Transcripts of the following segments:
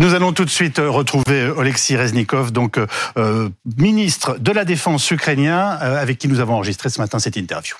Nous allons tout de suite retrouver Oleksiy Reznikov, donc euh, ministre de la Défense ukrainien, euh, avec qui nous avons enregistré ce matin cette interview.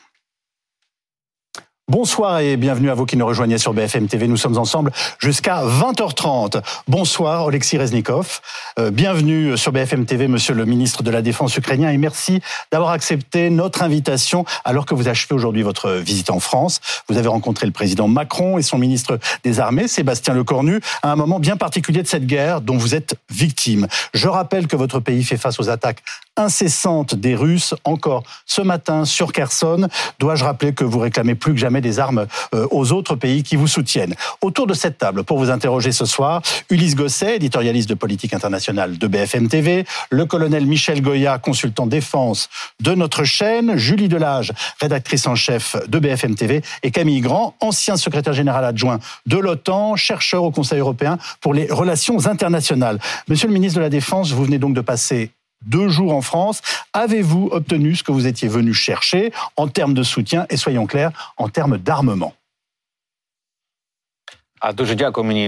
Bonsoir et bienvenue à vous qui nous rejoignez sur BFM TV. Nous sommes ensemble jusqu'à 20h30. Bonsoir Oleksiy Reznikov. Euh, bienvenue sur BFM TV, monsieur le ministre de la Défense ukrainien, et merci d'avoir accepté notre invitation alors que vous achevez aujourd'hui votre visite en France. Vous avez rencontré le président Macron et son ministre des Armées, Sébastien Lecornu, à un moment bien particulier de cette guerre dont vous êtes victime. Je rappelle que votre pays fait face aux attaques incessantes des Russes, encore ce matin sur Kherson. Dois-je rappeler que vous réclamez plus que jamais des armes euh, aux autres pays qui vous soutiennent. Autour de cette table, pour vous interroger ce soir, Ulysse Gosset, éditorialiste de politique internationale de BFM TV, le colonel Michel Goya, consultant défense de notre chaîne, Julie Delage, rédactrice en chef de BFM TV, et Camille Grand, ancien secrétaire général adjoint de l'OTAN, chercheur au Conseil européen pour les relations internationales. Monsieur le ministre de la Défense, vous venez donc de passer deux jours en France. Avez-vous obtenu ce que vous étiez venu chercher en termes de soutien? Et soyons clairs, en termes d'armement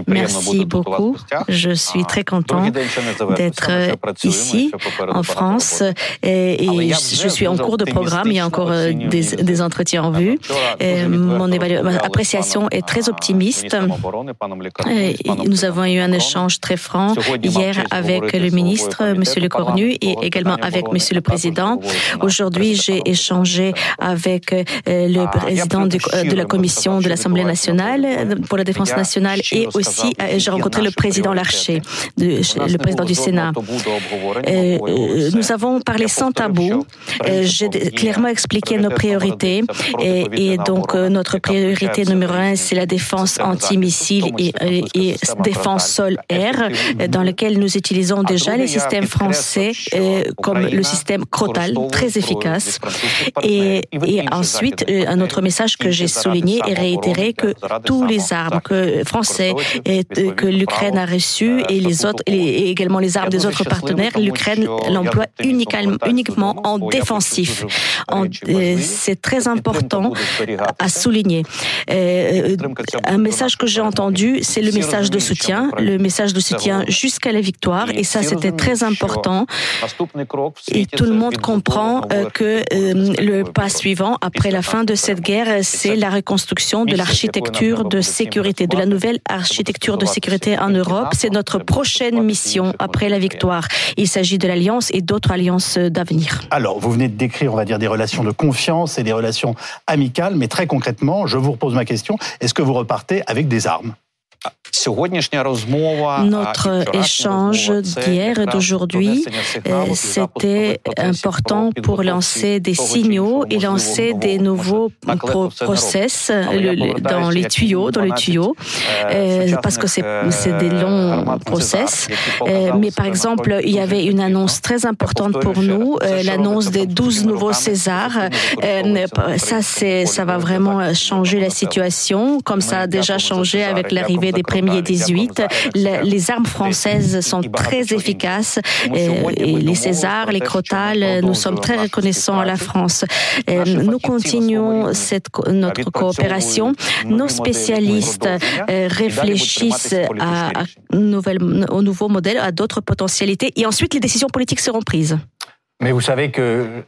Merci beaucoup. Je suis très content d'être ici en France et, je suis en cours de programme. Il y a encore euh, des, entretiens en vue. mon appréciation est très optimiste. nous avons eu un échange très franc hier avec le ministre, Monsieur Le Cornu, et également avec Monsieur le Président. Aujourd'hui, j'ai échangé avec euh, le président de la Commission de l'Assemblée nationale pour la défense nationale et aussi euh, j'ai rencontré le président Larcher, le président du Sénat. Euh, euh, nous avons parlé sans tabou. J'ai clairement expliqué nos priorités et, donc notre priorité numéro un, c'est la défense antimissile et, et défense sol-air, dans lequel nous utilisons déjà les systèmes français comme le système Crotal, très efficace. Et, et ensuite, un autre message que j'ai souligné et réitéré que tous les armes que français et que l'Ukraine a reçu et les autres et également les armes des autres partenaires, l'Ukraine l'emploie uniquement en défensif. Euh, c'est très important à souligner. Euh, un message que j'ai entendu, c'est le message de soutien, le message de soutien jusqu'à la victoire, et ça c'était très important. Et tout le monde comprend euh, que le pas suivant après la fin de cette guerre, c'est la reconstruction de l'architecture de sécurité, de la nouvelle architecture de sécurité en Europe. C'est notre prochaine mission après la victoire. Il s'agit de l'Alliance et d'autres alliances d'avenir. Alors, vous venez de décrire, on va dire, des relations de confiance et des relations amicales, mais très concrètement, je vous repose ma question, est-ce que vous repartez avec des armes? Notre échange d'hier et d'aujourd'hui, euh, c'était important pour lancer des signaux et lancer des nouveaux process dans les tuyaux, dans les tuyaux, euh, parce que c'est des longs process. Euh, mais par exemple, il y avait une annonce très importante pour nous, l'annonce des 12 nouveaux Césars. Ça, ça va vraiment changer la situation, comme ça a déjà changé avec l'arrivée des premiers 18. Les armes françaises sont très efficaces et les Césars, les Crotales, nous sommes très reconnaissants à la France. Nous continuons cette, notre coopération. Nos spécialistes euh, réfléchissent à, à au nouveau modèle, à d'autres potentialités et ensuite les décisions politiques seront prises. Mais vous savez que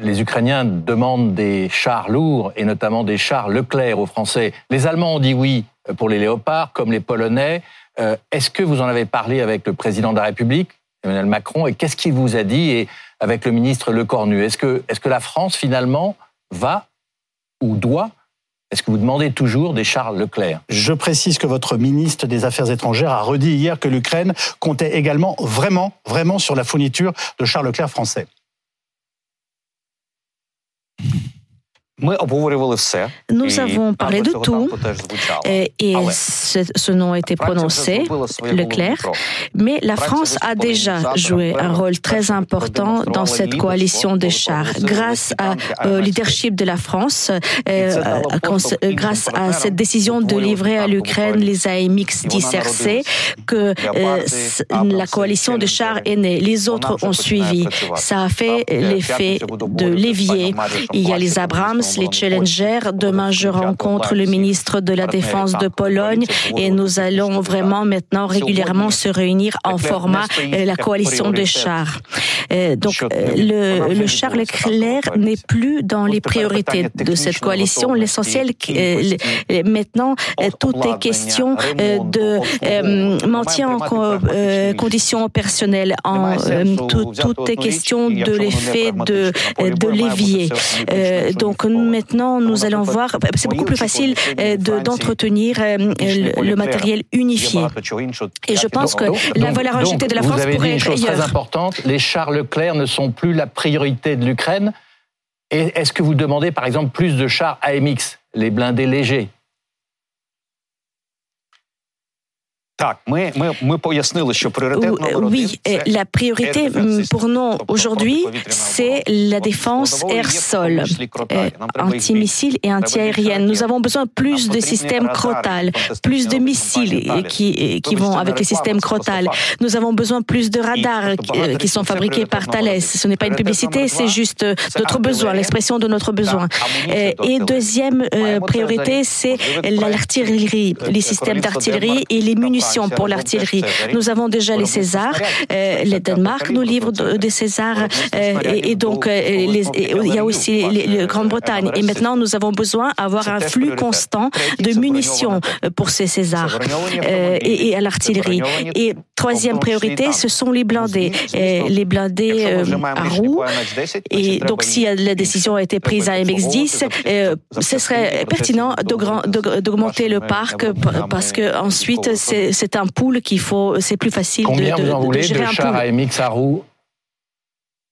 les Ukrainiens demandent des chars lourds et notamment des chars Leclerc aux Français. Les Allemands ont dit oui pour les léopards, comme les Polonais. Euh, est-ce que vous en avez parlé avec le président de la République, Emmanuel Macron, et qu'est-ce qu'il vous a dit et avec le ministre Lecornu Est-ce que, est que la France, finalement, va ou doit? Est-ce que vous demandez toujours des chars Leclerc? Je précise que votre ministre des Affaires étrangères a redit hier que l'Ukraine comptait également vraiment, vraiment sur la fourniture de chars Leclerc français. Nous avons parlé de tout et, ce, nom a été prononcé, Leclerc, mais la France a déjà joué un rôle très important dans cette coalition des chars. Grâce au leadership de la France, euh, euh, grâce à cette décision de livrer à l'Ukraine les AMX 10 RC, que euh, la coalition des chars est née. Les autres ont suivi. Ça a fait l'effet de l'évier. Il y a les Abrams, les Challenger. Demain, je rencontre le ministre de la Défense de Pologne et nous allons vraiment maintenant régulièrement se réunir en format la coalition des chars. Donc, le, le char Leclerc n'est plus dans les priorités de cette coalition. L'essentiel, maintenant, tout est question de maintien en conditions. En, tout, tout est question de l'effet de, de l'évier. donc maintenant, nous allons voir, c'est beaucoup plus facile d'entretenir le, matériel unifié. Et je pense que la valeur ajoutée de la France pourrait être une chose très importante, les chars Leclerc ne sont plus la priorité de l'Ukraine. Et est-ce que vous demandez, par exemple, plus de chars AMX, les blindés légers Oui, la priorité pour nous aujourd'hui, c'est la défense air-sol, anti-missiles et anti-aérienne. Nous avons besoin plus de systèmes Crotal, plus de missiles qui, qui vont avec les systèmes Crotal. Nous avons besoin plus de radars qui sont fabriqués par Thales. Ce n'est pas une publicité, c'est juste notre besoin, l'expression de notre besoin. Et deuxième euh, priorité, c'est l'artillerie, les systèmes d'artillerie et les munitions pour l'artillerie. Nous avons déjà les Césars. Euh, le Danemark nous livre des Césars. Euh, et, donc, euh, il y a aussi la Grande-Bretagne. Et maintenant, nous avons besoin d'avoir un flux constant de munitions pour ces Césars et, à l'artillerie. Et troisième priorité, ce sont les blindés. les blindés à roues. Et donc, si la décision a été prise à MX10, ce serait pertinent d'augmenter le parc parce que ensuite, c'est c'est un pool qu'il faut, c'est plus facile Combien de, vous en voulez de, de, de chars AMX à roues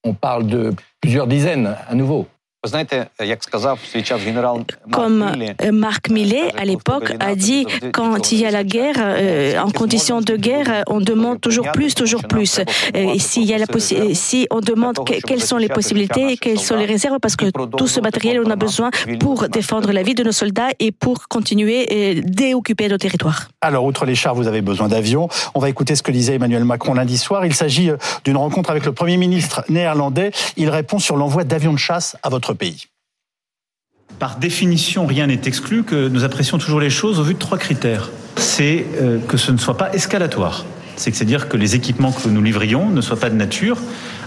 On parle de plusieurs dizaines à nouveau. Comme Marc Millet, à l'époque, a dit, quand il y a la guerre, euh, en conditions de guerre, on demande toujours plus, toujours plus. Et s'il y a la si on demande quelles sont les possibilités, quelles sont les réserves, parce que tout ce matériel, on a besoin pour défendre la vie de nos soldats et pour continuer et déoccuper nos territoires. Alors, outre les chars, vous avez besoin d'avions. On va écouter ce que disait Emmanuel Macron lundi soir. Il s'agit euh, d'une rencontre avec le Premier ministre néerlandais. Il répond sur l'envoi d'avions de chasse à votre pays. Par définition, rien n'est exclu que nous apprécions toujours les choses au vu de trois critères. C'est euh, que ce ne soit pas escalatoire. C'est-à-dire que les équipements que nous livrions ne soient pas de nature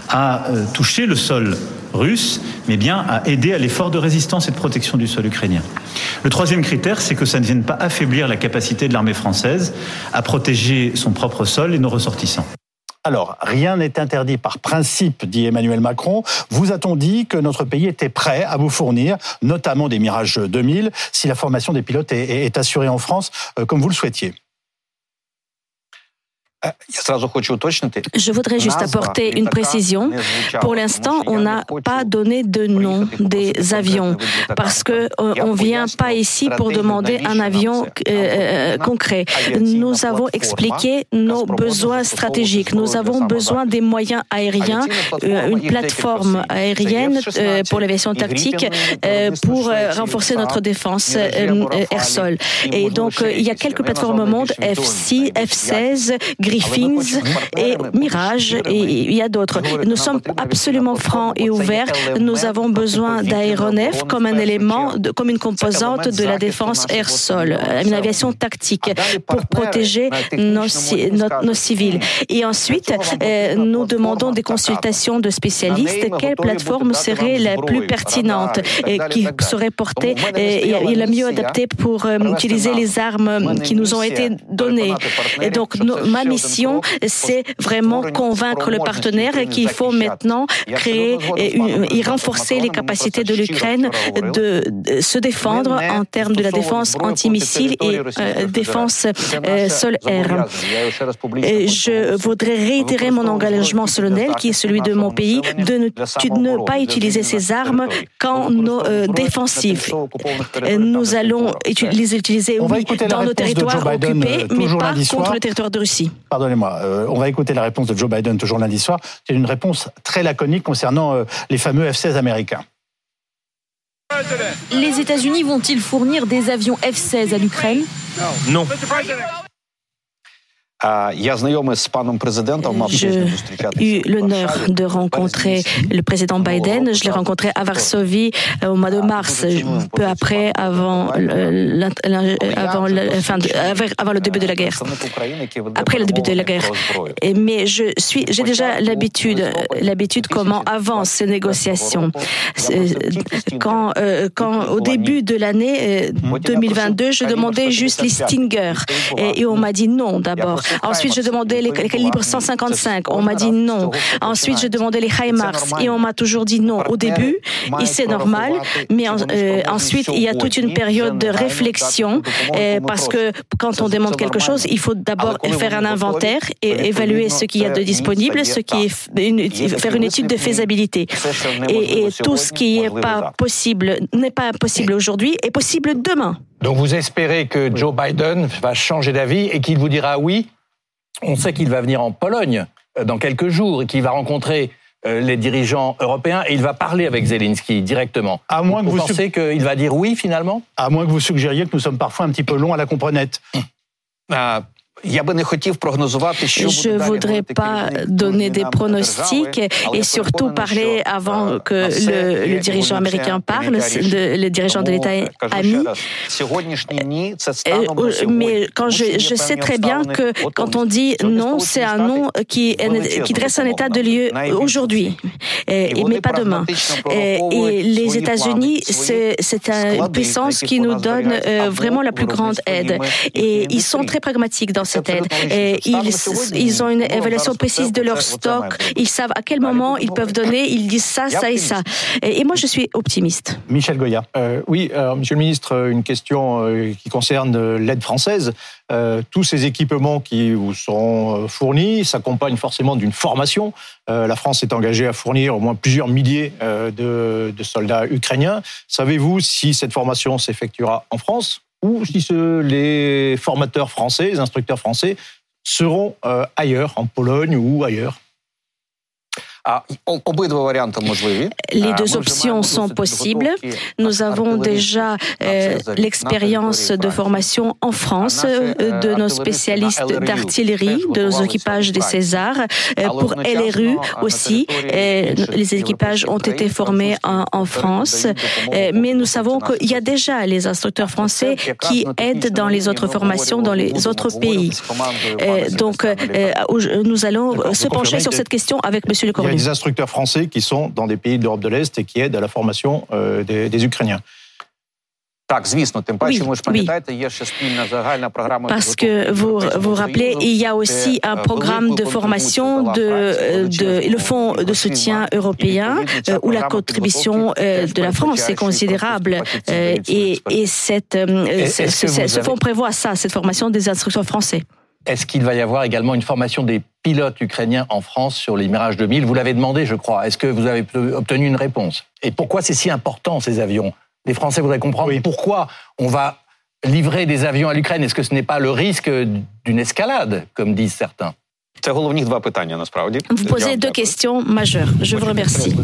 à euh, toucher le sol russe, mais bien à aider à l'effort de résistance et de protection du sol ukrainien. Le troisième critère, c'est que ça ne vienne pas affaiblir la capacité de l'armée française à protéger son propre sol et nos ressortissants. Alors, rien n'est interdit par principe, dit Emmanuel Macron. Vous a-t-on dit que notre pays était prêt à vous fournir, notamment des Mirage 2000, si la formation des pilotes est, assurée en France, euh, comme vous le souhaitiez? Je voudrais juste apporter une précision. Pour l'instant, on n'a pas donné de nom des avions parce que euh, on vient pas ici pour demander un avion euh, euh, concret. Nous avons expliqué nos besoins stratégiques. Nous avons besoin des moyens aériens, une plateforme aérienne pour l'aviation tactique pour renforcer notre défense air-sol. Et donc, il y a quelques plateformes au monde, F6, F16, Griffins et Mirage et il y a d'autres. Nous sommes absolument francs et ouverts. Nous avons besoin d'aéronefs comme un élément, comme une composante de la défense air-sol, une aviation tactique pour protéger nos, nos, civils. Et ensuite, euh, nous demandons des consultations de spécialistes. Quelle plateforme serait la plus pertinente et qui serait portée et, la mieux adaptée pour euh, utiliser les armes qui nous ont été données. Et donc, ma mission, c'est vraiment convaincre le partenaire qu'il faut maintenant créer et, renforcer les capacités de l'Ukraine de, se défendre en termes de la défense antimissile et euh, défense euh, sol-air. Je voudrais réitérer mon engagement solennel, qui est celui de mon pays, de ne, pas utiliser ces armes quand nos euh, défensifs. Nous allons les utiliser, oui, dans nos territoires occupés, mais pas contre le territoire de Russie. Pardonnez-moi. Euh, on va écouter la réponse de Joe Biden toujours lundi soir. C'est une réponse très laconique concernant euh, les fameux F-16 américains. Les États-Unis vont-ils fournir des avions F-16 à l'Ukraine? Non. J'ai eu l'honneur de rencontrer le président Biden. Je l'ai rencontré à Varsovie euh, au mois de mars, peu après, avant, avant, avant le début de la guerre. Après le début de la guerre. Mais je suis, j'ai déjà l'habitude, l'habitude comment avancent ces négociations. Quand, euh, quand au début de l'année 2022, euh, je demandais juste les Stinger et on m'a dit non d'abord. Ensuite, je demandais les, calibres 155. On m'a dit non. Ensuite, je demandais les HIMARS et on m'a toujours dit non au début. Et c'est normal. Mais euh, ensuite, il y a toute une période de réflexion euh, parce que quand on demande quelque chose, il faut d'abord faire un inventaire et évaluer ce qu'il y a de disponible, ce qui est faire une étude de faisabilité. Et, et tout ce qui n'est pas possible n'est pas possible aujourd'hui est possible demain. Donc vous espérez que Joe Biden va changer d'avis et qu'il vous dira oui on sait qu'il va venir en Pologne euh, dans quelques jours et qu'il va rencontrer euh, les dirigeants européens et il va parler avec Zelensky directement. À moins vous que vous pensez qu'il va dire oui finalement? À moins que vous suggériez que nous sommes parfois un petit peu longs à la comprenette. Ah, je ne voudrais pas donner des pronostics et surtout parler avant que le, dirigeant américain parle, le dirigeant de l'État ami. Mais quand je, je, sais très bien que quand on dit non, c'est un non qui, qui dresse un état de lieu aujourd'hui, mais pas demain. Et les États-Unis, c'est une puissance qui nous donne vraiment la plus grande aide. Et ils sont très pragmatiques dans cette aide. Et ils, ils ont une évaluation précise de leur stock. Ils savent à quel moment ils peuvent donner. Ils disent ça, ça et ça. Et, moi, je suis optimiste. Michel Goya. Euh, oui, Monsieur le Ministre, une question euh, qui concerne l'aide française. Euh, tous ces équipements qui vous seront fournis s'accompagnent forcément d'une formation. la France est engagée à fournir au moins plusieurs milliers de, de soldats ukrainiens. Savez-vous si cette formation s'effectuera en France ou si ce, les formateurs français, les instructeurs français seront euh, ailleurs, en Pologne ou ailleurs les deux options sont possibles. Nous avons déjà euh, l'expérience de formation en France de nos spécialistes d'artillerie, de nos équipages des Césars. Pour LRU aussi, les équipages ont été formés en, France. Mais nous savons qu'il y a déjà les instructeurs français qui aident dans les autres formations dans les autres pays. Donc, nous allons se pencher sur cette question avec Monsieur le Cornu des instructeurs français qui sont dans des pays d'Europe de l'Est et qui aident à la formation euh, des, des Ukrainiens. Parce que vous vous rappelez, il y a aussi un programme de formation de, de le fonds de soutien européen où la contribution de la France est considérable et, et cette, ce fonds prévoit ça, cette formation des instructeurs français? Est-ce qu'il va y avoir également une formation des pilotes ukrainiens en France sur les Mirage 2000 Vous l'avez demandé, je crois. Est-ce que vous avez obtenu une réponse? Et pourquoi c'est si important, ces avions? Les Français voudraient comprendre pourquoi on va livrer des avions à l'Ukraine. Est-ce que ce n'est pas le risque d'une escalade, comme disent certains? Vous posez deux questions majeures. Je vous remercie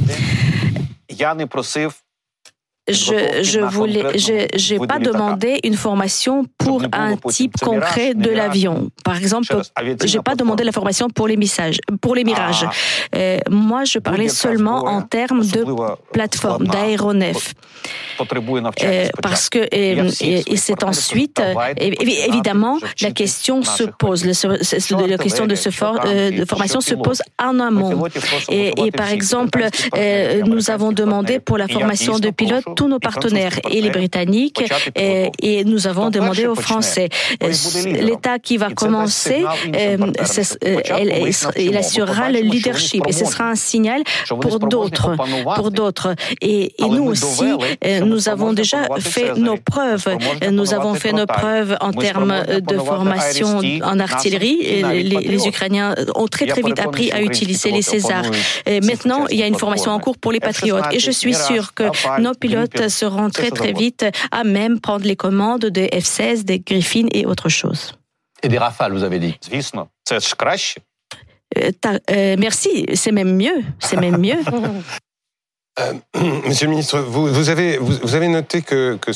je, je voulais, j'ai pas demandé une formation pour un type concret de l'avion. Par exemple, j'ai pas demandé la formation pour les messages, pour les mirages. Ah. Euh, moi, je parlais seulement en termes de plateforme, d'aéronef. Euh, parce que et, c'est ensuite évidemment la question se pose, la question de ce euh, de formation se pose en amont. Et, et par exemple, nous avons demandé pour la formation de pilotes tous nos partenaires et les Britanniques et, nous avons demandé aux Français. L'État qui va commencer, euh, euh, il assurera le leadership et ce sera un signal pour d'autres, pour d'autres. Et, nous aussi, euh, nous avons déjà fait nos preuves. Nous avons fait nos preuves en termes de formation en artillerie. Les, les, Ukrainiens ont très très vite appris à utiliser les Césars. maintenant, il y a une formation en cours pour les patriotes et je suis sûr que nos pilotes seront très très vite à même prendre les commandes des F-16, des Griffin et autre chose. Et des Rafales, vous avez dit. Euh, euh, merci, c'est même mieux, c'est même mieux. Euh, monsieur le ministre, vous, vous, avez, vous, avez noté que, que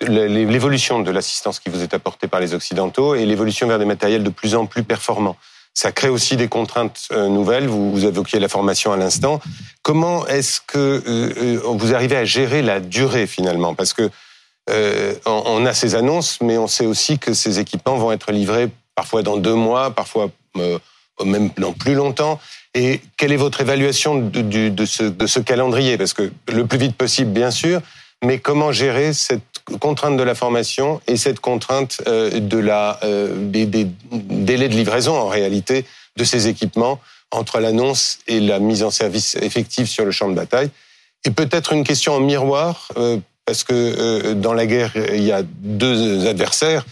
l'évolution de l'assistance qui vous est apportée par les Occidentaux et l'évolution vers des matériels de plus en plus performants. Ça crée aussi des contraintes euh, nouvelles. Vous, vous évoquiez la formation à l'instant. Comment est-ce que euh, vous arrivez à gérer la durée finalement? Parce que on a ces annonces, mais on sait aussi que ces équipements vont être livrés parfois dans deux mois, parfois même dans plus longtemps. Et quelle est votre évaluation de ce calendrier? Parce que le plus vite possible, bien sûr, mais comment gérer cette contrainte de la formation et cette contrainte euh, de la, euh, des, des, délais de livraison, en réalité, de ces équipements entre l'annonce et la mise en service effective sur le champ de bataille. Et peut-être une question en miroir, euh, parce que dans la guerre, il y a deux adversaires.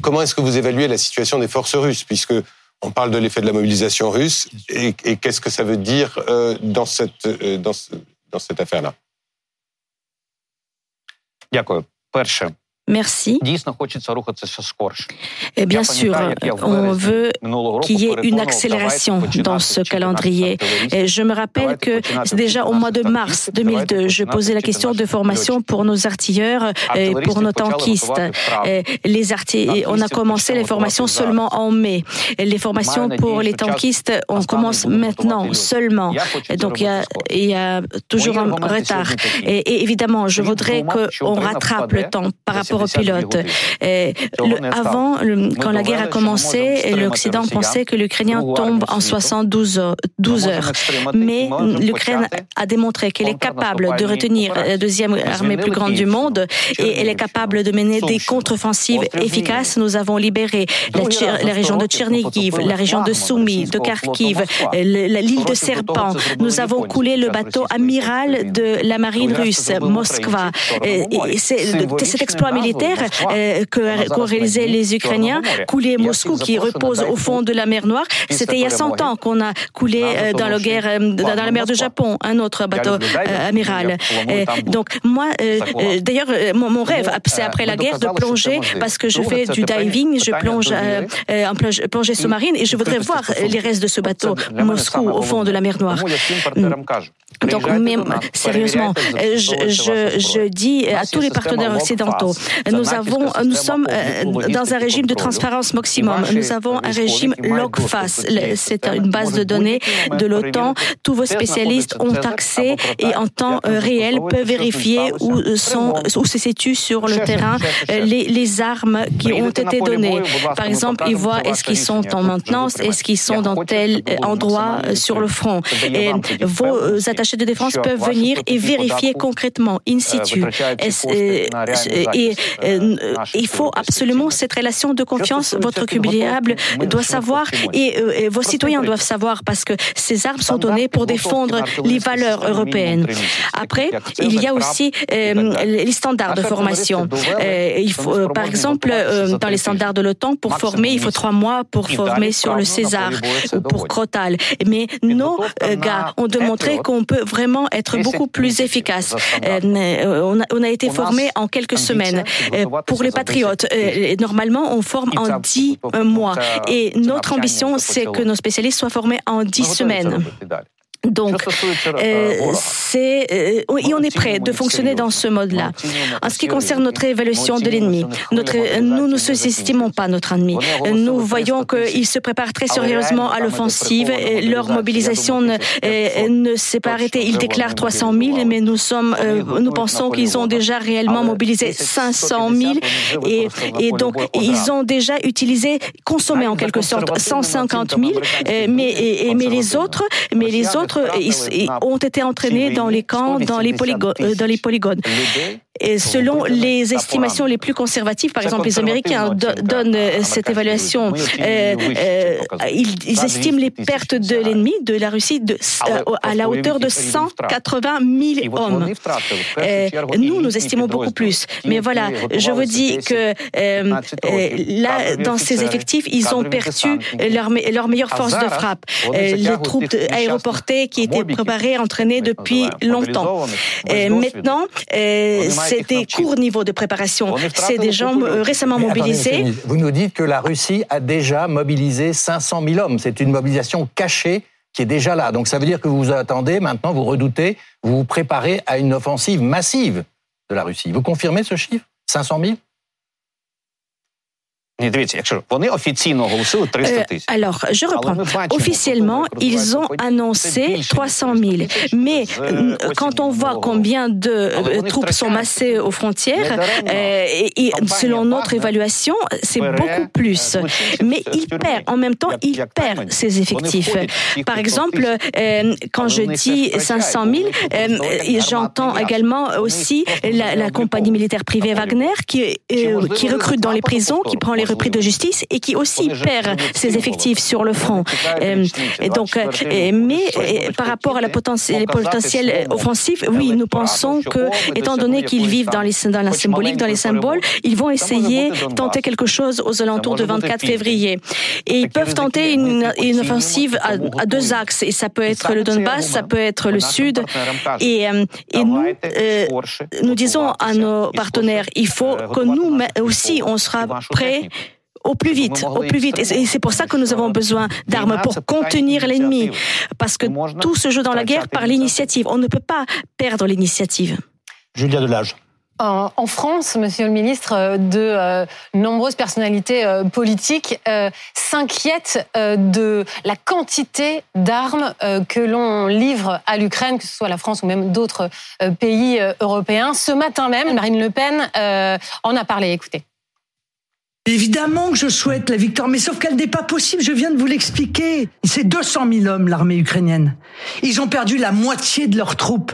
comment est-ce que vous évaluez la situation des forces russes Puisque on parle de l'effet de la mobilisation russe et, qu'est-ce que ça veut dire dans cette, dans, dans cette affaire-là? Перше, Merci. Et bien sûr, on veut qu'il y ait une accélération dans ce calendrier. Et je me rappelle que déjà au mois de mars 2002, je posais la question de formation pour nos artilleurs et pour nos tankistes. les artilleurs, on a commencé les formations seulement en mai. Les formations pour les tankistes, on commence maintenant seulement. Donc il y a, il y a toujours un retard. Et, évidemment, je voudrais qu'on rattrape le temps par rapport pilotes. avant, quand la guerre a commencé, l'Occident pensait que l'Ukrainien tombe en 72 heures. 12 heures. Mais l'Ukraine a démontré qu'elle est capable de retenir la deuxième armée plus grande du monde et elle est capable de mener des contre-offensives efficaces. Nous avons libéré la, région de Tchernigiv, la région de Soumy, de Kharkiv, l'île de Serpent. Nous avons coulé le bateau amiral de la marine russe, Moskva. Cet exploit militaire euh, qu'ont réalisé les Ukrainiens, couler Moscou qui repose au fond de la mer Noire. C'était il y a 100 ans qu'on a coulé euh, dans la guerre euh, dans la mer de Japon un autre bateau amiral. donc moi, d'ailleurs, mon, rêve, c'est après la guerre de plonger parce que je fais du diving, je plonge en plongée sous-marine et je voudrais voir les restes de ce bateau Moscou au fond de la mer Noire. Donc, mais sérieusement, je, je, je dis à tous les partenaires occidentaux, nous avons, nous sommes euh, dans un régime de transparence maximum. Nous avons un régime LOCFAS. C'est une base de données de l'OTAN. Tous vos spécialistes ont accès et en temps euh, réel peuvent vérifier où sont, où se situent sur le terrain euh, les, les armes qui ont été données. Par exemple, ils voient est-ce qu'ils sont en maintenance, est-ce qu'ils sont dans tel endroit sur le front. Et vos attachés de défense peuvent venir et vérifier concrètement, in situ. Et, et euh, il faut absolument cette relation de confiance. Votre publiable doit savoir euh, et, vos citoyens doivent savoir parce que ces armes sont données pour défendre les valeurs européennes. Après, il y a aussi euh, les standards de formation. il faut, par exemple, dans les standards de l'OTAN, pour former, il faut trois mois pour former sur le César ou pour Crotal. Mais nos gars ont démontré qu'on peut vraiment être beaucoup plus efficace. On a, on a été formé en quelques semaines. Euh, pour les patriotes. Euh, normalement, on forme en 10 mois. Et notre ambition, c'est que nos spécialistes soient formés en 10 semaines. Donc, euh, c'est euh, et on est prêt de fonctionner dans ce mode-là. En ce qui concerne notre évaluation de l'ennemi, notre, nous ne sous-estimons pas notre ennemi. Nous voyons qu'ils se préparent très sérieusement à l'offensive. Leur mobilisation ne, euh, ne s'est pas arrêtée. Ils déclarent 300 000, mais nous sommes, euh, nous pensons qu'ils ont déjà réellement mobilisé 500 000 et, et donc ils ont déjà utilisé, consommé en quelque sorte 150 000. Mais, et, mais les autres, mais les autres ont été entraînés dans les camps, dans les, euh, dans les polygones. Et selon les estimations les plus conservatives, par exemple les Américains donnent euh, cette évaluation, euh, ils, estiment les pertes de l'ennemi, de la Russie, de, à la hauteur de 180 000 hommes. nous, nous estimons beaucoup plus. Mais voilà, je vous dis que là, dans ces effectifs, ils ont perdu leur, leur meilleure force de frappe. les troupes aéroportées qui étaient préparées, entraînées depuis longtemps. Et maintenant, c'est des courts niveaux de préparation. C'est des gens euh, récemment mobilisés. vous nous dites que la Russie a déjà mobilisé 500 000 hommes. C'est une mobilisation cachée qui est déjà là. Donc ça veut dire que vous vous attendez maintenant, vous redoutez, vous vous préparez à une offensive massive de la Russie. Vous confirmez ce chiffre 500 000 alors, je reprends. Officiellement, ils ont annoncé 300 000. Mais euh, quand on voit combien de euh, troupes sont massées aux frontières, euh, et, selon notre évaluation, c'est beaucoup plus. Mais il perd, en même temps, il perd ses effectifs. Par exemple, quand je dis 500 000, j'entends également aussi la, compagnie militaire privée Wagner qui, qui recrute dans les prisons, qui prend les repris de justice et qui aussi perd ses effectifs sur le front. Euh, donc, euh, mais par rapport à la potentiel, les potentiels offensifs, oui, nous pensons que, étant donné qu'ils vivent dans, les, dans la symbolique, dans les symboles, ils vont essayer de tenter quelque chose aux alentours de 24 février. Et ils peuvent tenter une, une offensive à, deux axes. Et ça peut être le Donbass, ça peut être le Sud. Et, euh, et nous, nous disons à nos partenaires, il faut que nous aussi, on sera prêts au plus vite, au plus vite. Et c'est pour ça que nous avons besoin d'armes pour contenir l'ennemi. Parce que tout se joue dans la guerre par l'initiative. On ne peut pas perdre l'initiative. Julia Delage. En France, Monsieur le Ministre, de euh, nombreuses personnalités euh, politiques euh, s'inquiètent de la quantité d'armes que l'on livre à l'Ukraine, que ce soit la France ou même d'autres pays européens. Ce matin même, Marine Le Pen en a parlé. Écoutez. Évidemment que je souhaite la victoire, mais sauf qu'elle n'est pas possible, je viens de vous l'expliquer. C'est 200 000 hommes, l'armée ukrainienne. Ils ont perdu la moitié de leurs troupes.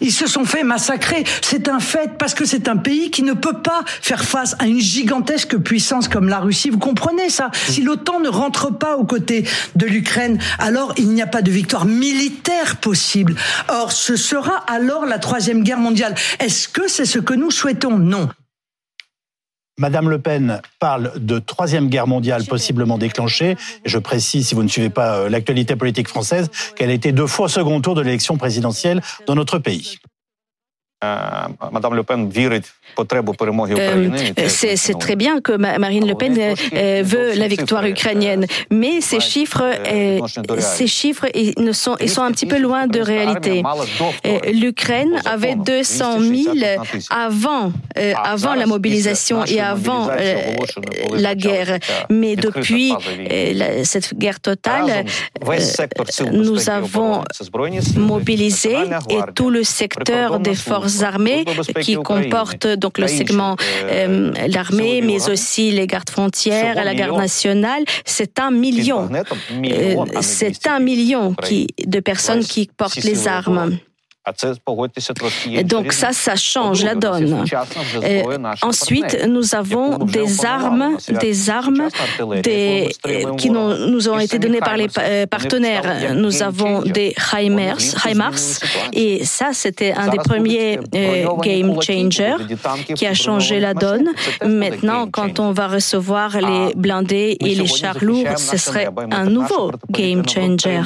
Ils se sont fait massacrer. C'est un fait parce que c'est un pays qui ne peut pas faire face à une gigantesque puissance comme la Russie. Vous comprenez ça? Si l'OTAN ne rentre pas aux côtés de l'Ukraine, alors il n'y a pas de victoire militaire possible. Or, ce sera alors la troisième guerre mondiale. Est-ce que c'est ce que nous souhaitons? Non. Madame Le Pen parle de troisième guerre mondiale possiblement déclenchée. Et je précise, si vous ne suivez pas euh, l'actualité politique française, qu'elle a été deux fois au second tour de l'élection présidentielle dans notre pays. Madame Le Pen c'est très bien que Marine Le Pen veut la victoire ukrainienne, mais ces chiffres, ces chiffres ils, sont, ils sont un petit peu loin de réalité. L'Ukraine avait 200 000 avant, avant la mobilisation et avant la guerre, mais depuis cette guerre totale, nous avons mobilisé et tout le secteur des forces armées qui comportent donc le segment euh, l'armée, mais aussi les gardes frontières, la garde nationale. C'est un million. Euh, c'est un million qui, de personnes qui portent les armes. Donc ça, ça change la donne. ensuite, nous avons des armes, des armes des, qui nous ont été données par les partenaires. Nous avons des HIMARS, HIMARS et ça, c'était un des premiers game changers qui a changé la donne. Maintenant, quand on va recevoir les blindés et les chars lourds, ce serait un nouveau game changer.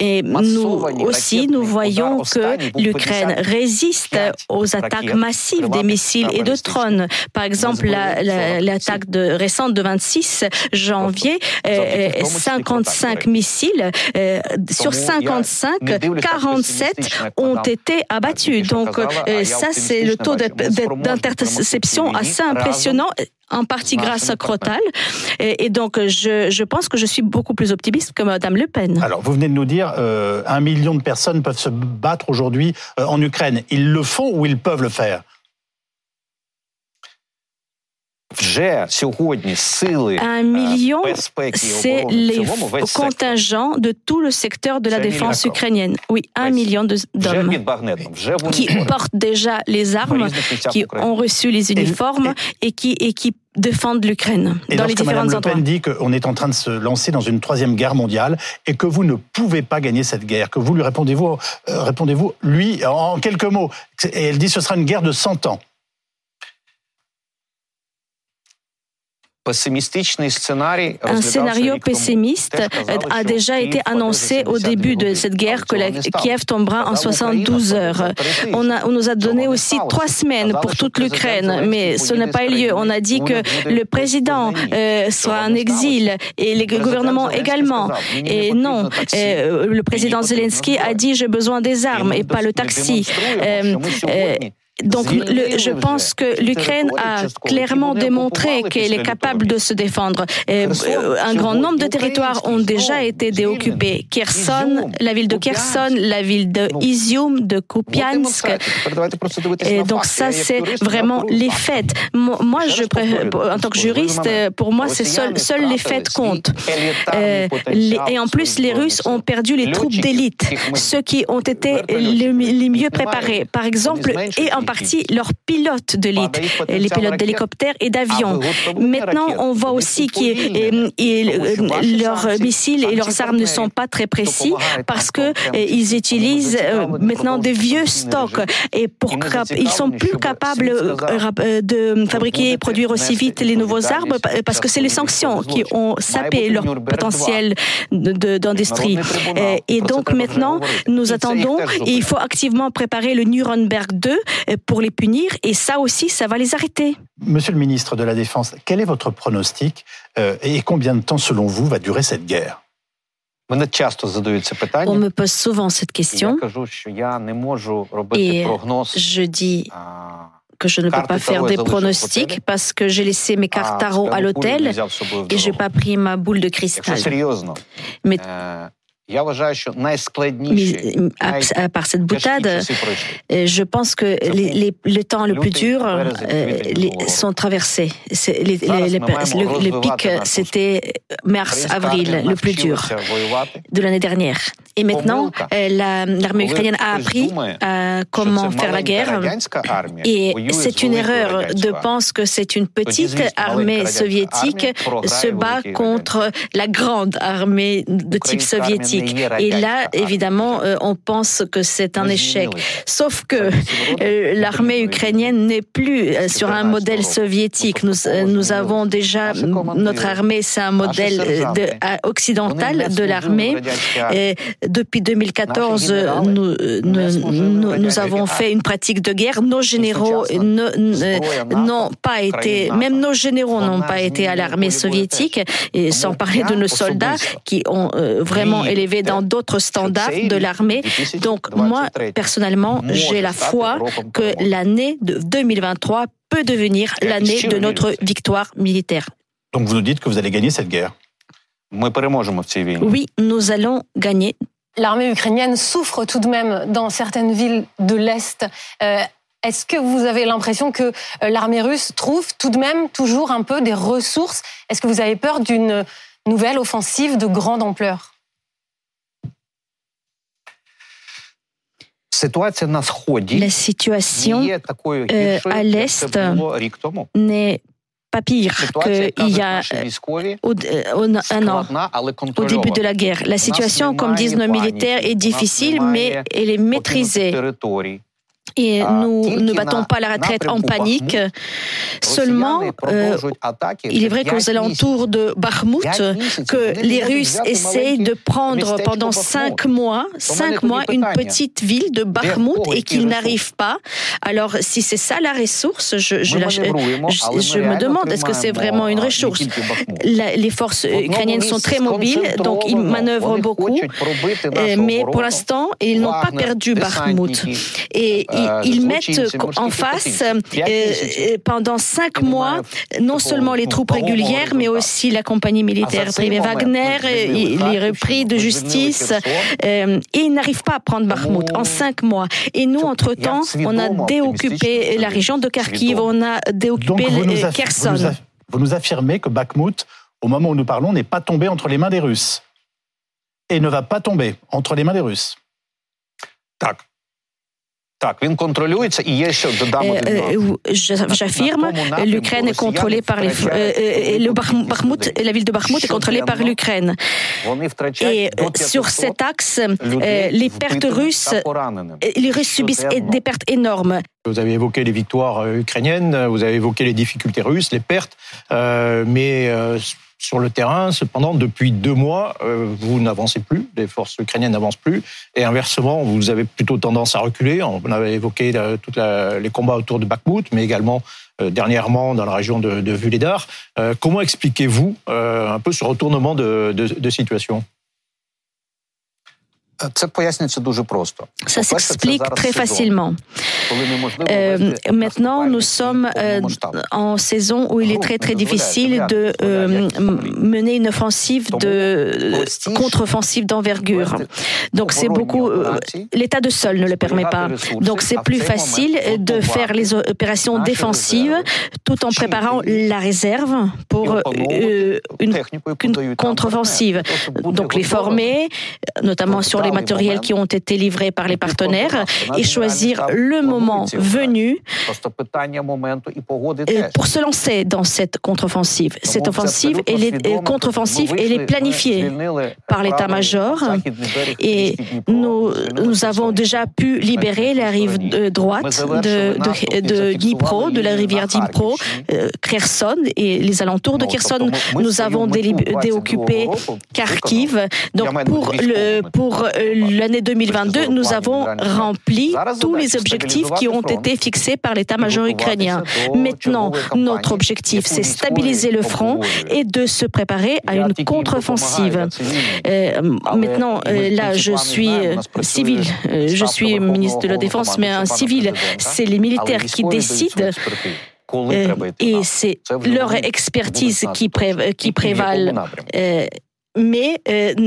Et nous aussi, nous voyons que l'Ukraine résiste aux attaques massives des missiles et de drones. Par exemple, l'attaque récente de 26 janvier, 55 euh, missiles euh, sur 55, 47 ont été abattus. Donc euh, ça, c'est le taux d'interception assez impressionnant en partie grâce à Crotal. Et, donc, je, je, pense que je suis beaucoup plus optimiste que Mme Le Pen. Alors, vous venez de nous dire, euh, un million de personnes peuvent se battre aujourd'hui euh, en Ukraine. Ils le font ou ils peuvent le faire? Un million, c'est les contingents de tout le secteur de la défense ukrainienne. Oui, un million d'hommes qui portent déjà les armes, qui ont reçu les uniformes et qui, et qui défendent l'Ukraine dans les différents Mme Le Pen dit qu'on est en train de se lancer dans une troisième guerre mondiale et que vous ne pouvez pas gagner cette guerre, que vous lui répondez-vous, euh, répondez-vous lui en quelques mots. Et elle dit que ce sera une guerre de 100 ans. Un scénario pessimiste a déjà été annoncé au début de cette guerre que la Kiev tombera en 72 heures. On, a, on nous a donné aussi trois semaines pour toute l'Ukraine, mais ce n'a pas eu lieu. On a dit que le président euh, sera en exil et les gouvernements également. Et non, euh, le président Zelensky a dit j'ai besoin des armes et pas le taxi. Donc, je pense que l'Ukraine a clairement démontré qu'elle est capable de se défendre. Euh, un grand nombre de territoires ont déjà été déoccupés. Kherson, la ville de Kherson, la ville de Izium, de Kupiansk. Et donc ça, c'est vraiment les faits. Moi, je, en tant que juriste, pour moi, c'est seul, seuls les faits comptent. Euh, et en plus, les Russes ont perdu les troupes d'élite, ceux qui ont été les, mieux préparés. Par exemple, et en partie leurs pilotes de l'élite, les pilotes d'hélicoptères et d'avions. Maintenant, on voit aussi que leurs missiles et leurs armes ne sont pas très précis parce que ils utilisent maintenant des vieux stocks et pour ils sont plus capables de fabriquer et produire aussi vite les nouveaux armes parce que c'est les sanctions qui ont sapé leur potentiel d'industrie. Et donc maintenant, nous attendons et il faut activement préparer le Nuremberg 2 pour les punir et ça aussi, ça va les arrêter. Monsieur le ministre de la Défense, quel est votre pronostic euh, et combien de temps, selon vous, va durer cette guerre? On me pose souvent cette question. Et je dis que je ne peux pas faire des pronostics parce que j'ai laissé mes cartes tarot à l'hôtel et je n'ai pas pris ma boule de cristal. Mais mais par cette boutade, je pense que les, les, temps le plus dur les, sont traversés. Le, pic, c'était mars-avril, le plus dur de l'année dernière. Et maintenant, l'armée ukrainienne a appris comment faire la guerre. Et c'est une erreur de penser que c'est une petite armée soviétique se bat contre la grande armée de type soviétique. Et là, évidemment, euh, on pense que c'est un échec. Sauf que euh, l'armée ukrainienne n'est plus euh, sur un modèle soviétique. Nous, nous avons déjà, notre armée, c'est un modèle de, occidental de l'armée. Depuis 2014, nous, nous, nous, avons fait une pratique de guerre. Nos généraux n'ont pas été, même nos généraux n'ont pas été à l'armée soviétique, et sans parler de nos soldats qui ont vraiment élevé dans d'autres standards de l'armée. Donc moi, personnellement, j'ai la foi que l'année de 2023 peut devenir l'année de notre victoire militaire. Donc vous nous dites que vous allez gagner cette guerre Oui, nous allons gagner. L'armée ukrainienne souffre tout de même dans certaines villes de l'Est. Euh, est-ce que vous avez l'impression que euh, l'armée russe trouve tout de même toujours un peu des ressources? Est-ce que vous avez peur d'une nouvelle offensive de grande ampleur? La situation euh, à l'Est n'est pas pire qu'il y a un an, au début de la guerre. La situation, comme disent nos militaires, est difficile, mais elle est maîtrisée. Et ah, nous ne battons pas la retraite en panique. Seulement, euh, il est vrai qu'aux alentours de Bakhmut, que les Russes essayent de prendre pendant cinq mois, cinq mois, une petite ville de Bakhmut et qu'ils n'arrivent pas. Alors, si c'est ça la ressource, je, je, je, me demande, est-ce que c'est vraiment une ressource Les forces ukrainiennes sont très mobiles, donc ils manœuvrent beaucoup, euh, mais pour l'instant, ils n'ont pas perdu Bakhmut. Et euh, ils mettent en face euh, euh, pendant cinq mois non seulement les troupes régulières, mais aussi la compagnie militaire privée Wagner, les repris de justice, et ils n'arrivent pas à prendre Bakhmut en cinq mois. Et nous, entre-temps, on a déoccupé la région de Kharkiv, on a déoccupé Kherson. Vous nous affirmez que Bakhmut, au moment où nous parlons, n'est pas tombé entre les mains des Russes. Et ne va pas tomber entre les mains des Russes. J'affirme, l'Ukraine est contrôlée par les le Bakhmut, la ville de Bakhmut est contrôlée par l'Ukraine. Et sur cet axe, les pertes russes, les Russes subissent des pertes énormes. Vous avez évoqué les victoires ukrainiennes, vous avez évoqué les difficultés russes, les pertes, mais sur le terrain. Cependant, depuis deux mois, euh, vous n'avancez plus, les forces ukrainiennes n'avancent plus, et inversement, vous avez plutôt tendance à reculer. On avait évoqué tous les combats autour de Bakhmut, mais également euh, dernièrement dans la région de, de. Euh, comment expliquez-vous un peu ce retournement de situation? Ça s'explique très facilement. Euh, maintenant, nous sommes euh, en saison où il est très très difficile de euh, mener une offensive de contre-offensive d'envergure. Donc c'est beaucoup. L'état de sol ne le permet pas. Donc c'est plus facile de faire les opérations défensives tout en préparant la réserve pour une, une contre-offensive. Donc les former, notamment sur les matériels qui ont été livrés par les partenaires et choisir le moment venu. Pour se lancer dans cette contre-offensive. Cette offensive, elle est contre-offensive, elle est planifiée par l'état-major. et nous, nous avons déjà pu libérer la rive droite de, de, de Dnipro, de la rivière Dnipro, euh, Kherson et les alentours de Kherson. Nous avons déoccupé Kharkiv. Donc pour, le, pour l'année 2022, nous avons rempli tous les objectifs qui ont été fixés par l'état-major ukrainien. Maintenant, notre objectif, c'est stabiliser le front et de se préparer à une contre-offensive. Euh, maintenant, euh, là, je suis euh, civil, je suis ministre de la Défense, mais un civil, c'est les militaires qui décident. Et c'est leur expertise qui, qui prévalent. mais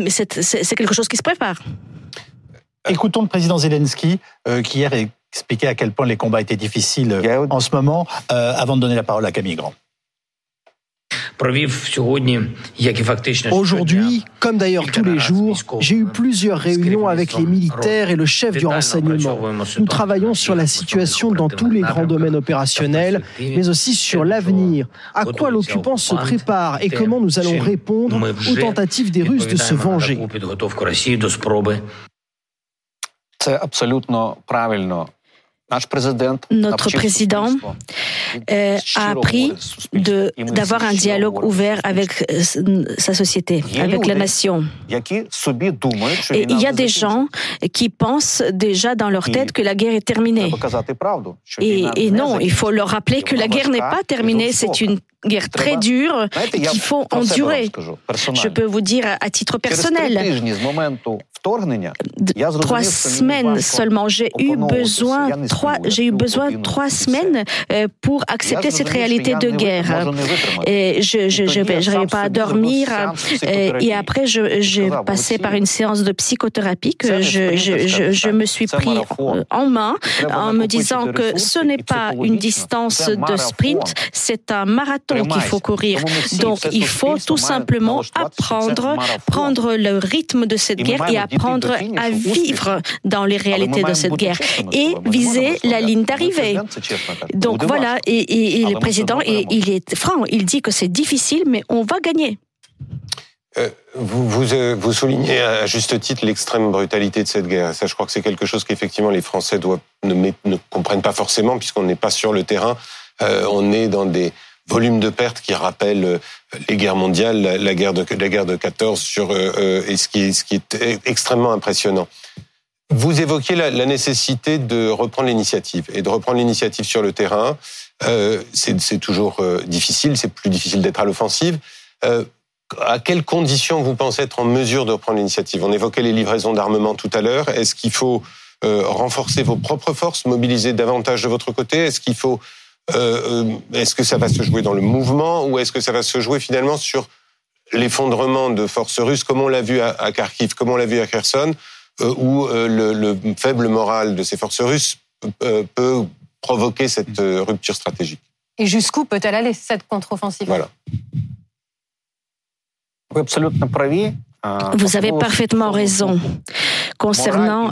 c'est quelque chose qui se prépare. Écoutons le président Zelensky, euh, qui hier expliquait à quel point les combats étaient difficiles euh, en ce moment, euh, avant de donner la parole à Camille Grand. Aujourd'hui, comme d'ailleurs tous les jours, j'ai eu plusieurs réunions avec les militaires et le chef du renseignement. Nous travaillons sur la situation dans tous les grands domaines opérationnels, mais aussi sur l'avenir, à quoi l'occupant se prépare et comment nous allons répondre aux tentatives des Russes de se venger? Notre président a appris d'avoir un dialogue ouvert avec sa société, avec la nation. Et il y a des gens qui pensent déjà dans leur tête que la guerre est terminée. Et, et non, il faut leur rappeler que la guerre n'est pas terminée, c'est une guerre très dure qu'il faut endurer. Je peux vous dire à titre personnel, trois semaines seulement, j'ai eu besoin trois, j'ai eu besoin trois semaines pour accepter cette réalité de guerre. Et je je je n'arrivais pas à dormir. et après j'ai passé par une séance de psychothérapie que je je, je me suis pris en main en me disant que ce n'est pas une distance de sprint, c'est un marathon qu'il faut courir. Donc il faut tout simplement apprendre, prendre le rythme de cette guerre et apprendre à vivre dans les réalités de cette guerre et viser la ligne d'arrivée. Donc voilà, et, le président, il est franc, il dit que c'est difficile, mais on va gagner. Euh, vous, vous, euh, vous, soulignez à juste titre l'extrême brutalité de cette guerre. Ça, je crois que c'est quelque chose qu'effectivement les Français doivent, ne, ne comprennent pas forcément puisqu'on n'est pas sur le terrain. Euh, on est dans des, volume de pertes qui rappelle euh, les guerres mondiales, la, guerre de la guerre de 14 sur euh, euh, et ce qui est, est extrêmement impressionnant. Vous évoquiez la, nécessité de reprendre l'initiative et de reprendre l'initiative sur le terrain. Euh, c'est toujours difficile, c'est plus difficile d'être à l'offensive. À quelles conditions vous pensez être en mesure de reprendre l'initiative? On évoquait les livraisons d'armement tout à l'heure. Est-ce qu'il faut renforcer vos propres forces, mobiliser davantage de votre côté? Est-ce qu'il faut est-ce que ça va se jouer dans le mouvement ou est-ce que ça va se jouer finalement sur l'effondrement de forces russes, comme on l'a vu à, Kharkiv, comme on l'a vu à Kherson, euh, où le, faible moral de ces forces russes peut provoquer cette rupture stratégique. Et jusqu'où peut-elle aller, cette contre-offensive? Voilà. Vous avez parfaitement raison. concernant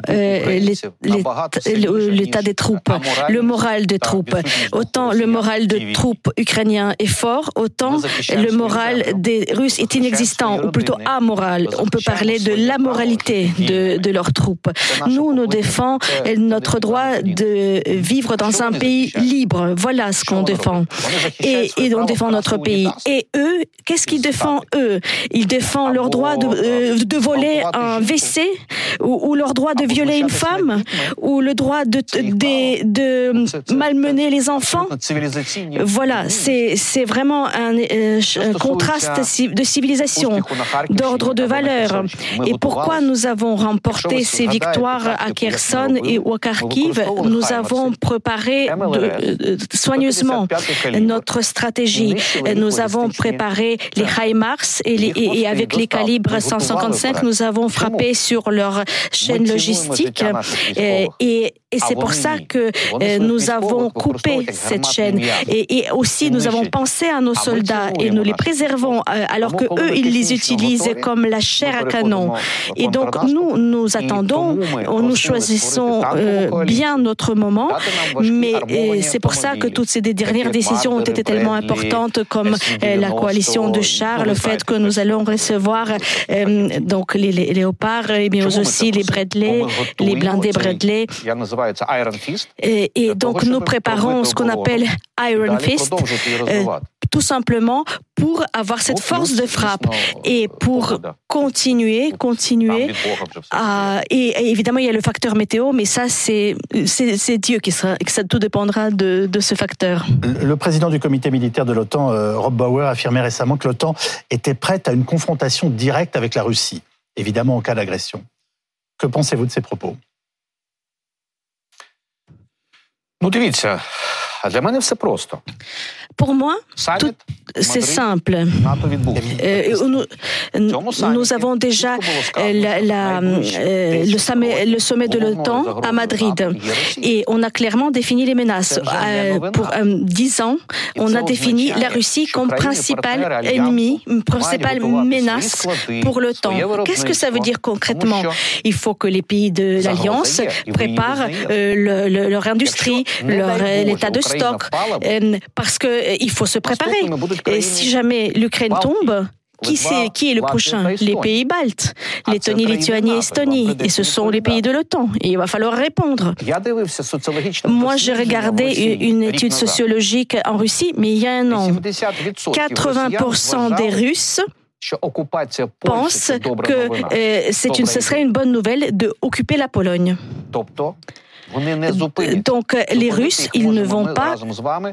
l'état des troupes, le moral des troupes. Autant le moral des troupes ukrainiens est fort, autant le moral des Russes est inexistant, ou plutôt amoral. On peut parler de l'amoralité de, de leurs troupes. Nous, nous défendons notre droit de vivre dans un pays libre. Voilà ce qu'on défend. Et, et, on défend notre pays. Et eux, qu'est-ce qu'ils défendent eux? Ils défendent leur droit de, euh, de voler un WC ou, ou, leur droit de violer une femme ou le droit de, de, de malmener les enfants. Voilà, c'est vraiment un, euh, contraste de civilisation, d'ordre de valeur. Et pourquoi nous avons remporté ces victoires à Kherson et à Kharkiv Nous avons préparé de, soigneusement notre stratégie. Nous avons préparé les HIMARS et, les, et, avec les calibres 155, nous avons frappé sur leur chaîne logistique. Et, et et c'est pour ça que euh, nous avons coupé cette chaîne. Et, et, aussi, nous avons pensé à nos soldats et nous les préservons euh, alors que eux, ils les utilisent comme la chair à canon. Et donc, nous, nous attendons, nous choisissons euh, bien notre moment, mais c'est pour ça que toutes ces dernières décisions ont été tellement importantes comme la coalition de chars, le fait que nous allons recevoir donc les, les léopards, mais aussi les Bradley, les blindés Bradley. Et, donc nous préparons ce qu'on appelle Iron Fist, euh, tout simplement pour avoir cette force de frappe et pour continuer, continuer. À, et, évidemment, il y a le facteur météo, mais ça, c'est c'est Dieu qui sera, que ça tout dépendra de, de, ce facteur. Le président du comité militaire de l'OTAN, euh, Rob Bauer, affirmait récemment que l'OTAN était prête à une confrontation directe avec la Russie, évidemment en cas d'agression. Que pensez-vous de ces propos? Ну, дивіться, для мене все просто. Pour moi, c'est simple. Euh, nous, avons déjà euh, la, euh, le, sommet, le, sommet, de l'OTAN à Madrid et on a clairement défini les menaces. pour dix ans, on a défini la Russie comme principal ennemi, principale menace pour l'OTAN. Qu'est-ce que ça veut dire concrètement Il faut que les pays de l'Alliance préparent leur industrie, leur l'état de stock, parce que euh, faut se préparer. Et si jamais l'Ukraine tombe, qui, est, qui est le prochain? Les pays baltes, Lettonie, Lituanie, Estonie. Et ce sont les pays de l'OTAN. Et il va falloir répondre. Moi, j'ai regardé une étude sociologique en Russie, mais il y a un an. 80% des Russes pensent que euh, c'est une, ce serait une bonne nouvelle de occuper la Pologne. Donc les Russes, ils ne vont pas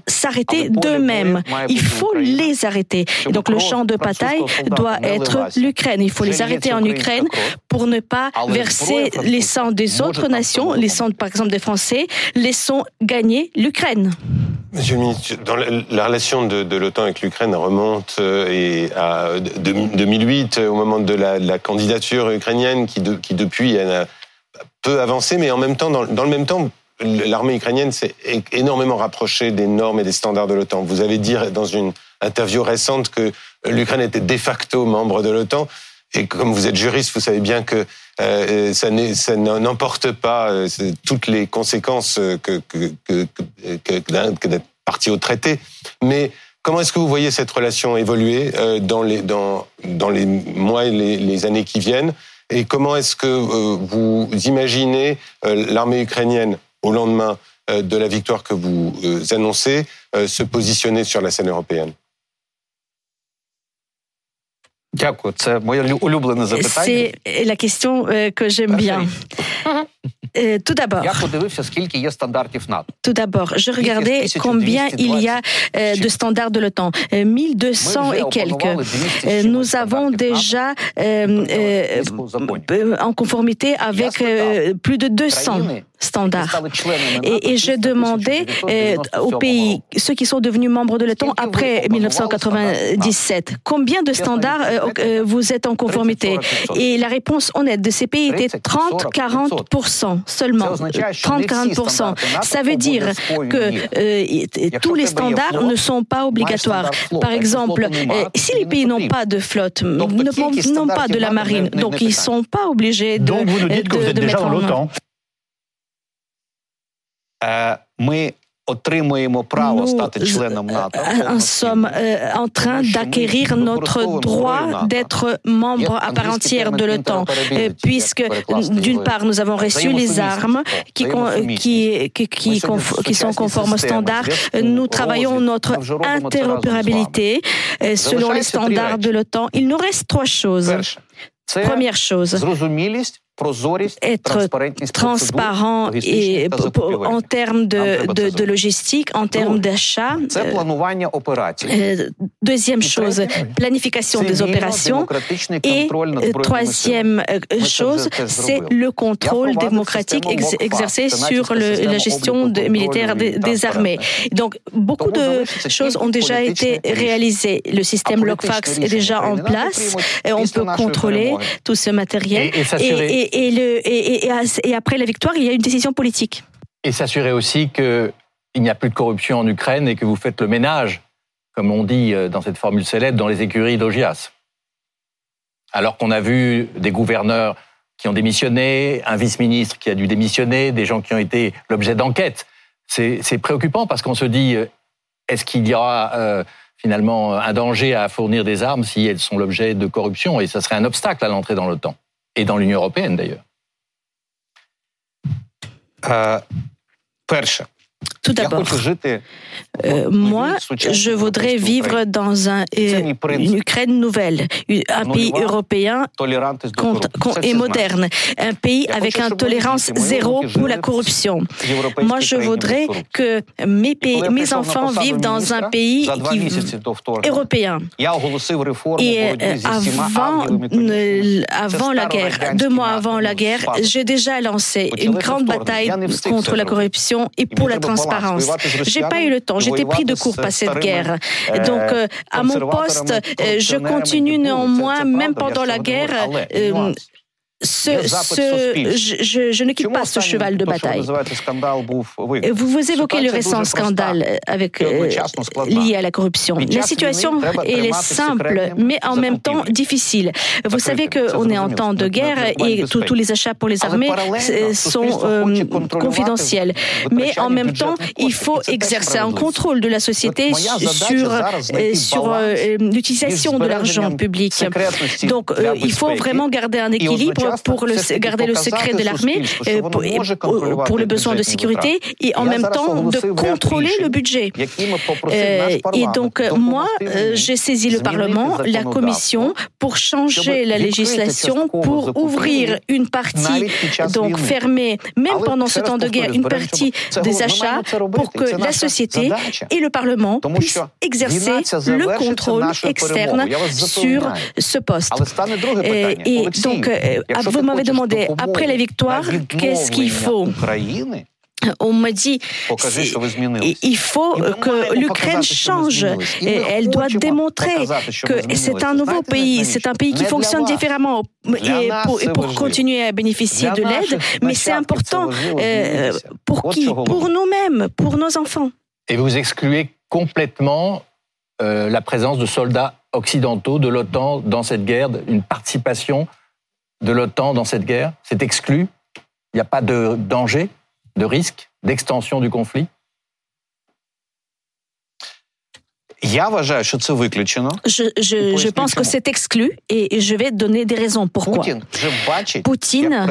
s'arrêter d'eux-mêmes. Il faut les arrêter. donc le champ de bataille doit être l'Ukraine. Il faut les arrêter en Ukraine pour ne pas verser les sangs des autres nations, les sangs par exemple des Français, laissons gagner l'Ukraine. Monsieur le ministre, dans la, relation de, l'OTAN avec l'Ukraine remonte euh, et à 2008, au moment de la, candidature ukrainienne, qui, qui depuis a peu avancé, mais en même temps, dans, le même temps, l'armée ukrainienne s'est énormément rapprochée des normes et des standards de l'OTAN. Vous avez dit dans une interview récente que l'Ukraine était de facto membre de l'OTAN. Et comme vous êtes juriste, vous savez bien que euh, ça n'emporte pas euh, toutes les conséquences que, que, que, que d'être parti au traité. Mais comment est-ce que vous voyez cette relation évoluer euh, dans, les, dans, dans les mois et les années qui viennent? Et comment est-ce que euh, vous imaginez euh, l'armée ukrainienne au lendemain euh, de la victoire que vous annoncez se positionner sur la scène européenne? C'est la question que j'aime bien. Euh, tout d'abord, tout d'abord, je regardais combien il y a euh, de standards de l'OTAN, 1200 et quelques. Euh, nous avons déjà en conformité avec plus de 200. standard. Et, je demandais aux pays, ceux qui sont devenus membres de l'OTAN après 1997, combien de standards vous êtes en conformité? Et la réponse honnête de ces pays était 30-40% seulement. 30-40%. Ça veut dire que tous les standards ne sont pas obligatoires. Par exemple, si les pays n'ont pas de flotte, n'ont pas de la marine, donc ils ne sont pas obligés de, donc vous nous dites que vous êtes déjà dans l'OTAN. Nous sommes en train d'acquérir notre droit d'être membre à part entière de l'OTAN, puisque d'une part nous avons reçu les armes qui, qui, qui, qui sont conformes aux standards. Nous travaillons notre interopérabilité selon les standards de l'OTAN. Il nous reste trois choses. Première chose, être transparent et en termes de, de, de logistique, en termes d'achat. Euh, deuxième chose, planification des opérations. Et troisième chose, c'est le contrôle démocratique exercé sur la gestion de, militaire des, armées. Donc, beaucoup de choses ont déjà été réalisées. Le système Logfax est déjà en place. Et on peut contrôler tout ce matériel. et et, et, après la victoire, il y a une décision politique. Et s'assurer aussi qu'il n'y a plus de corruption en Ukraine et que vous faites le ménage, comme on dit euh, dans cette formule célèbre, dans les écuries d'Ogias. Alors qu'on a vu des gouverneurs qui ont démissionné, un vice-ministre qui a dû démissionner, des gens qui ont été l'objet d'enquêtes. C'est préoccupant parce qu'on se dit, euh, est-ce qu'il y aura euh, finalement un danger à fournir des armes si elles sont l'objet de corruption? Et ça serait un obstacle à l'entrée dans l'OTAN et dans l'Union européenne d'ailleurs. Euh, Tout d'abord, euh, moi, je voudrais vivre dans un, euh, une Ukraine nouvelle, un pays européen et moderne, un pays avec une tolérance zéro pour la corruption. Moi, je voudrais que mes, pays, mes enfants vivent dans un pays européen. Et euh, avant, avant la guerre, deux mois avant la guerre, j'ai déjà lancé une grande bataille contre la corruption et pour la transparence j'ai pas eu le temps. J'étais pris de court par cette guerre. Donc, euh, à mon poste, euh, je continue néanmoins, même pendant la guerre, ce, je, je, ne quitte pas ce cheval de bataille. Vous vous évoquez le récent scandale avec, euh, lié à la corruption. La situation est simple, mais en même temps difficile. Vous savez qu'on est en temps de guerre et tous les achats pour les armées sont euh, confidentiels. Mais en même temps, il faut exercer un contrôle de la société sur, euh, sur l'utilisation de l'argent public. Donc, il faut vraiment garder un équilibre pour le, garder le secret de l'armée, euh, pour, pour, le besoin de sécurité, et en même temps de contrôler le budget. Euh, et donc, moi, euh, j'ai saisi le Parlement, la Commission, pour changer la législation, pour ouvrir une partie, donc fermer, même pendant ce temps de guerre, une partie des achats, pour que la société et le Parlement puissent exercer le contrôle externe sur ce poste. Et donc, vous m'avez demandé, après la victoire, qu'est-ce qu'il faut on m'a dit il faut que l'Ukraine change. Et elle doit démontrer que c'est un nouveau pays, c'est un pays qui fonctionne différemment et pour, continuer à bénéficier de l'aide. Mais c'est important pour qui? Pour nous-mêmes, pour nos enfants. Et vous excluez complètement euh, la présence de soldats occidentaux de l'OTAN dans cette guerre, une participation de l'OTAN dans cette guerre C'est exclu. Il n'y a pas de danger, de risque d'extension du conflit Je, je, je pense que c'est exclu et je vais donner des raisons pourquoi. Poutine,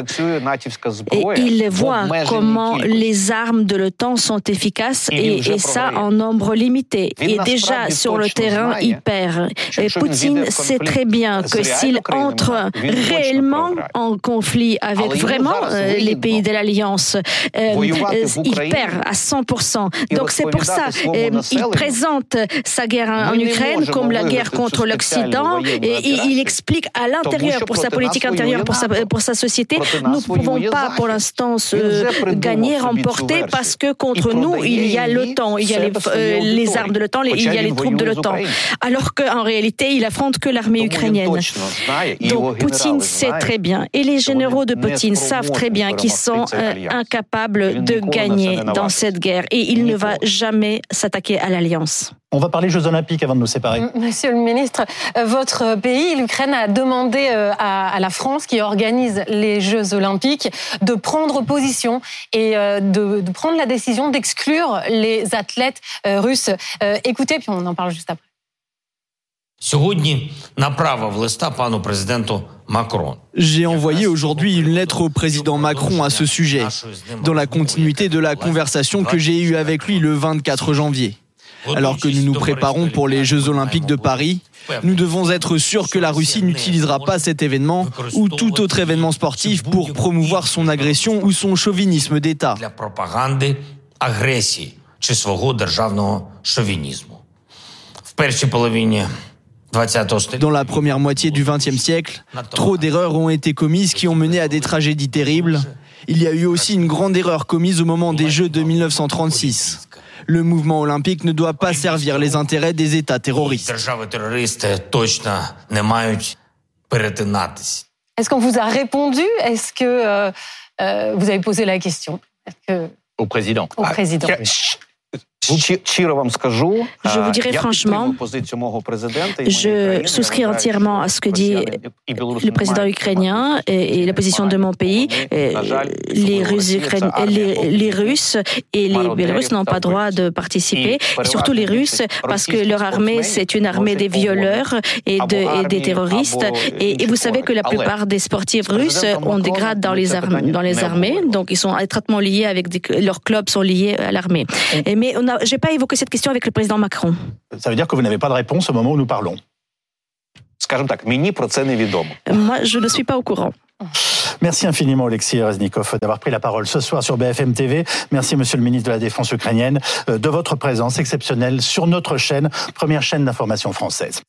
il voit comment les armes de l'OTAN sont efficaces et, et, ça en nombre limité. Et déjà sur le terrain, il perd. Et Poutine sait très bien que s'il entre réellement en conflit avec vraiment euh, les pays de l'Alliance, euh, il perd à 100%. Donc c'est pour ça qu'il présente sa guerre en Ukraine comme la guerre contre l'Occident. Et il explique à l'intérieur, pour sa politique intérieure, pour sa, pour sa société, nous ne pouvons pas pour l'instant se gagner, remporter, parce que contre nous, il y a l'OTAN, il y a les, euh, les armes de l'OTAN, il y a les troupes de l'OTAN. Alors qu'en réalité, il affronte que l'armée ukrainienne. Donc Poutine sait très bien, et les généraux de Poutine savent très bien qu'ils sont euh, incapables de gagner dans cette guerre, et il ne va jamais s'attaquer à l'alliance. On va parler Jeux Olympiques avant de nous séparer. Monsieur le ministre, euh, votre pays, l'Ukraine, a demandé euh, à la France, qui organise les Jeux Olympiques, de prendre position et euh, de, prendre la décision d'exclure les athlètes russes. Écoutez, puis on en parle juste après. J'ai envoyé aujourd'hui une lettre au président Macron à ce sujet, dans la continuité de la conversation que j'ai eue avec lui le 24 janvier. Alors que nous nous préparons pour les Jeux olympiques de Paris, nous devons être sûrs que la Russie n'utilisera pas cet événement ou tout autre événement sportif pour promouvoir son agression ou son chauvinisme d'État. Dans la première moitié du XXe siècle, trop d'erreurs ont été commises qui ont mené à des tragédies terribles. Il y a eu aussi une grande erreur commise au moment des Jeux de 1936. Le mouvement olympique ne doit pas servir les intérêts des États terroristes. Est-ce qu'on vous a répondu? Est-ce que euh, euh, vous avez posé la question? Au président. Au président. Ah, je vous dirais franchement, je souscris entièrement à ce que dit le président ukrainien et, la position de mon pays. Les Russes, les, Russes et les Biélorusses n'ont pas droit de participer, et surtout les Russes, parce que leur armée, c'est une armée des violeurs et, de, des terroristes. Et, vous savez que la plupart des sportifs russes ont des grades dans les, armées, dans les armées, donc ils sont étroitement liés avec leurs clubs sont liés à l'armée. Mais on a je n'ai pas évoqué cette question avec le président Macron. Ça veut dire que vous n'avez pas de réponse au moment où nous parlons. Moi, je ne suis pas au courant. Merci infiniment, Alexis Reznikov, d'avoir pris la parole ce soir sur BFM TV. Merci, monsieur le ministre de la Défense ukrainienne, euh, de votre présence exceptionnelle sur notre chaîne, première chaîne d'information française.